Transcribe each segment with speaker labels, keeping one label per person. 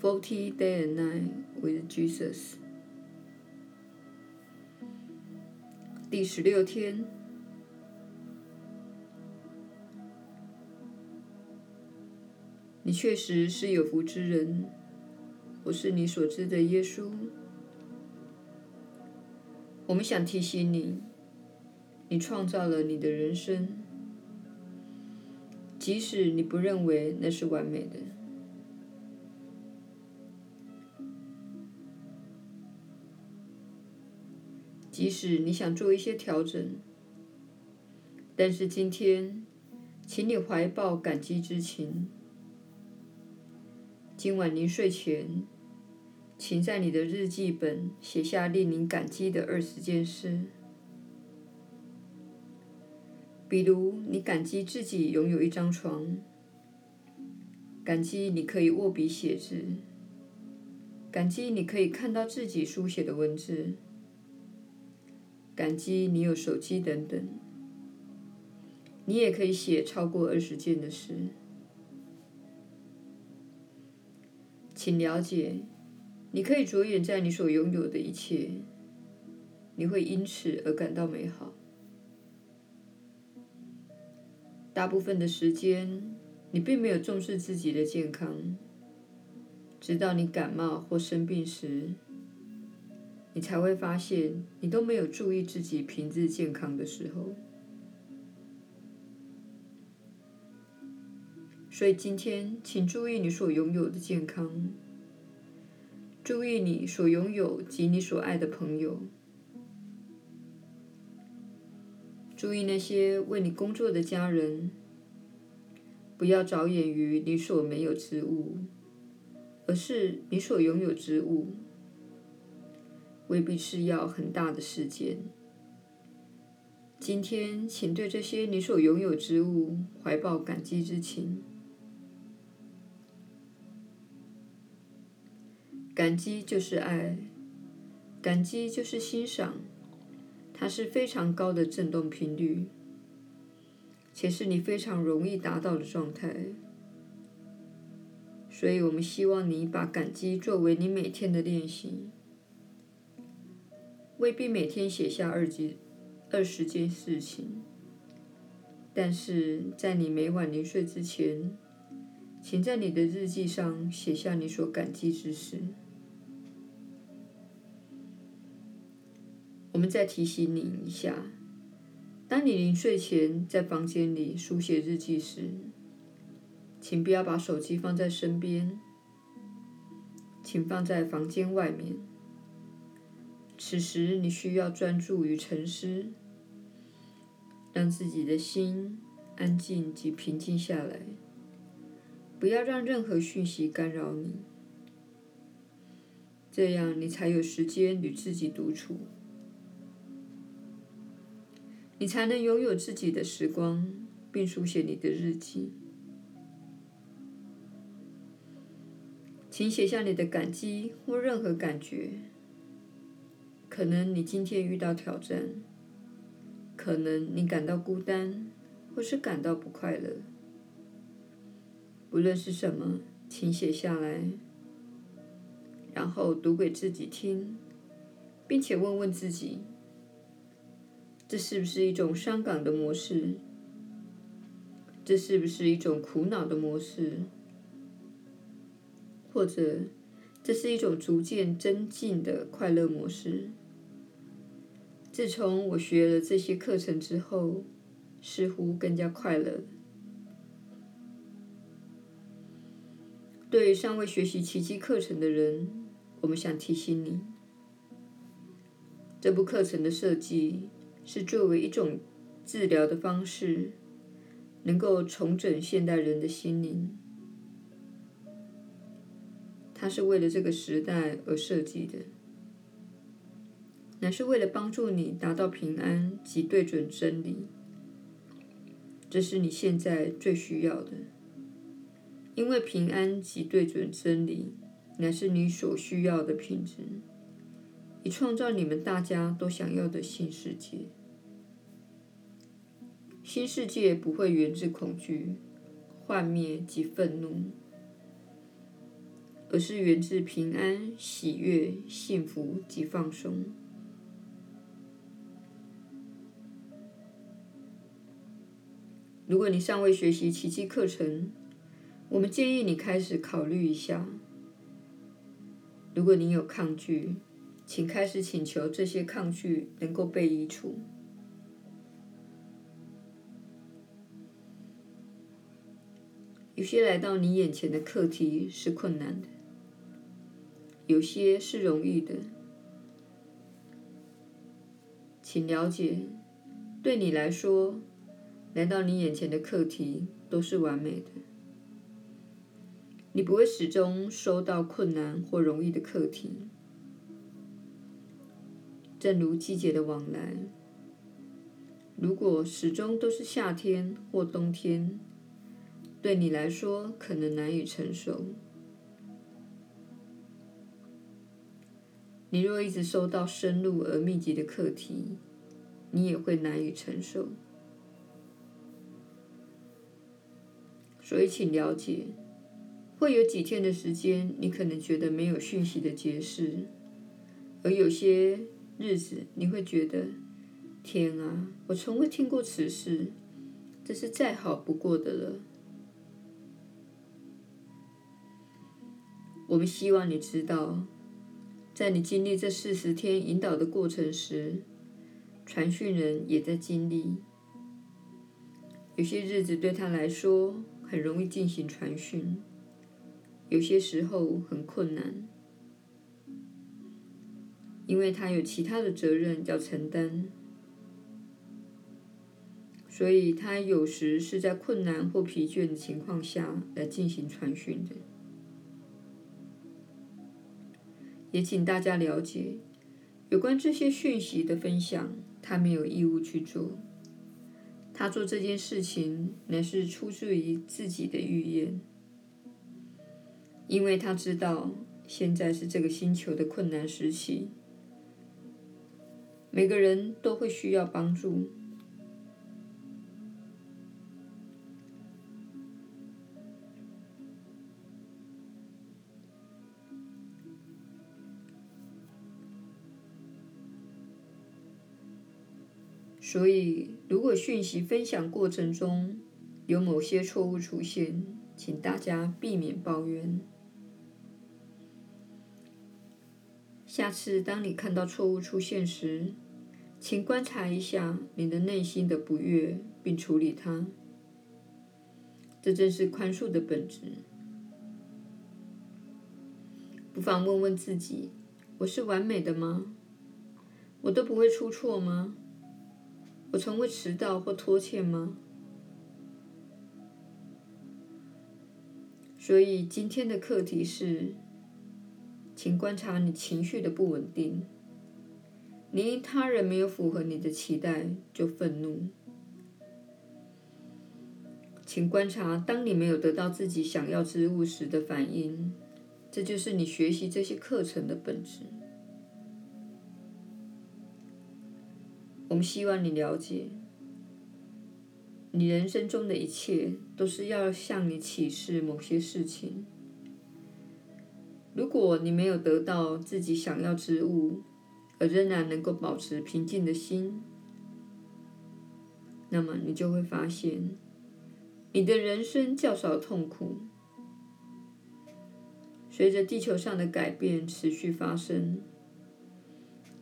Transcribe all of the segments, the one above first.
Speaker 1: Forty day and night with Jesus。第十六天，你确实是有福之人。我是你所知的耶稣。我们想提醒你，你创造了你的人生，即使你不认为那是完美的。即使你想做一些调整，但是今天，请你怀抱感激之情。今晚临睡前，请在你的日记本写下令你感激的二十件事。比如，你感激自己拥有一张床，感激你可以握笔写字，感激你可以看到自己书写的文字。感激你有手机等等，你也可以写超过二十件的事。请了解，你可以着眼在你所拥有的一切，你会因此而感到美好。大部分的时间，你并没有重视自己的健康，直到你感冒或生病时。你才会发现，你都没有注意自己平日健康的时候。所以今天，请注意你所拥有的健康，注意你所拥有及你所爱的朋友，注意那些为你工作的家人。不要着眼于你所没有之物，而是你所拥有之物。未必是要很大的时间。今天，请对这些你所拥有之物怀抱感激之情。感激就是爱，感激就是欣赏，它是非常高的振动频率，且是你非常容易达到的状态。所以我们希望你把感激作为你每天的练习。未必每天写下二几二十件事情，但是在你每晚临睡之前，请在你的日记上写下你所感激之事。我们再提醒你一下：当你临睡前在房间里书写日记时，请不要把手机放在身边，请放在房间外面。此时，你需要专注于沉思，让自己的心安静及平静下来，不要让任何讯息干扰你，这样你才有时间与自己独处，你才能拥有自己的时光，并书写你的日记。请写下你的感激或任何感觉。可能你今天遇到挑战，可能你感到孤单，或是感到不快乐。无论是什么，请写下来，然后读给自己听，并且问问自己：这是不是一种伤感的模式？这是不是一种苦恼的模式？或者，这是一种逐渐增进的快乐模式？自从我学了这些课程之后，似乎更加快乐。对尚未学习奇迹课程的人，我们想提醒你，这部课程的设计是作为一种治疗的方式，能够重整现代人的心灵。它是为了这个时代而设计的。乃是为了帮助你达到平安及对准真理，这是你现在最需要的。因为平安及对准真理，乃是你所需要的品质，以创造你们大家都想要的新世界。新世界不会源自恐惧、幻灭及愤怒，而是源自平安、喜悦、幸福及放松。如果你尚未学习奇迹课程，我们建议你开始考虑一下。如果你有抗拒，请开始请求这些抗拒能够被移除。有些来到你眼前的课题是困难的，有些是容易的。请了解，对你来说，来到你眼前的课题都是完美的。你不会始终收到困难或容易的课题，正如季节的往来。如果始终都是夏天或冬天，对你来说可能难以承受。你若一直收到深入而密集的课题，你也会难以承受。所以，请了解，会有几天的时间，你可能觉得没有讯息的解释，而有些日子，你会觉得，天啊，我从未听过此事，这是再好不过的了。我们希望你知道，在你经历这四十天引导的过程时，传讯人也在经历。有些日子对他来说，很容易进行传讯，有些时候很困难，因为他有其他的责任要承担，所以他有时是在困难或疲倦的情况下来进行传讯的。也请大家了解，有关这些讯息的分享，他没有义务去做。他做这件事情乃是出自于自己的预言，因为他知道现在是这个星球的困难时期，每个人都会需要帮助。所以，如果讯息分享过程中有某些错误出现，请大家避免抱怨。下次当你看到错误出现时，请观察一下你的内心的不悦，并处理它。这正是宽恕的本质。不妨问问自己：我是完美的吗？我都不会出错吗？我从未迟到或拖欠吗？所以今天的课题是，请观察你情绪的不稳定。你因他人没有符合你的期待就愤怒。请观察当你没有得到自己想要之物时的反应，这就是你学习这些课程的本质。我们希望你了解，你人生中的一切都是要向你启示某些事情。如果你没有得到自己想要之物，而仍然能够保持平静的心，那么你就会发现，你的人生较少痛苦。随着地球上的改变持续发生。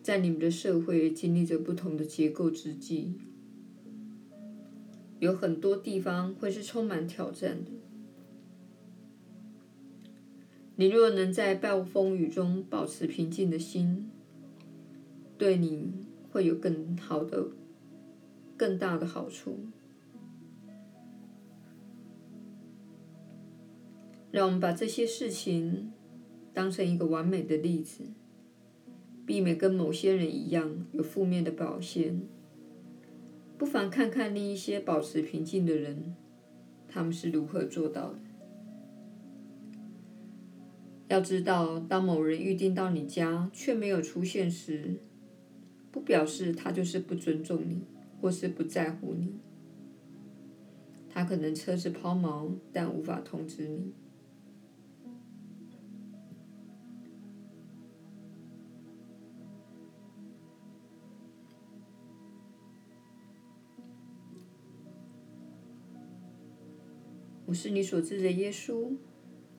Speaker 1: 在你们的社会经历着不同的结构之际，有很多地方会是充满挑战的。你若能在暴风雨中保持平静的心，对你会有更好的、更大的好处。让我们把这些事情当成一个完美的例子。避免跟某些人一样有负面的表现，不妨看看另一些保持平静的人，他们是如何做到的。要知道，当某人预定到你家却没有出现时，不表示他就是不尊重你，或是不在乎你。他可能车子抛锚，但无法通知你。是你所知的耶稣。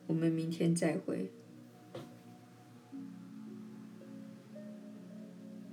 Speaker 1: 我们明天再会。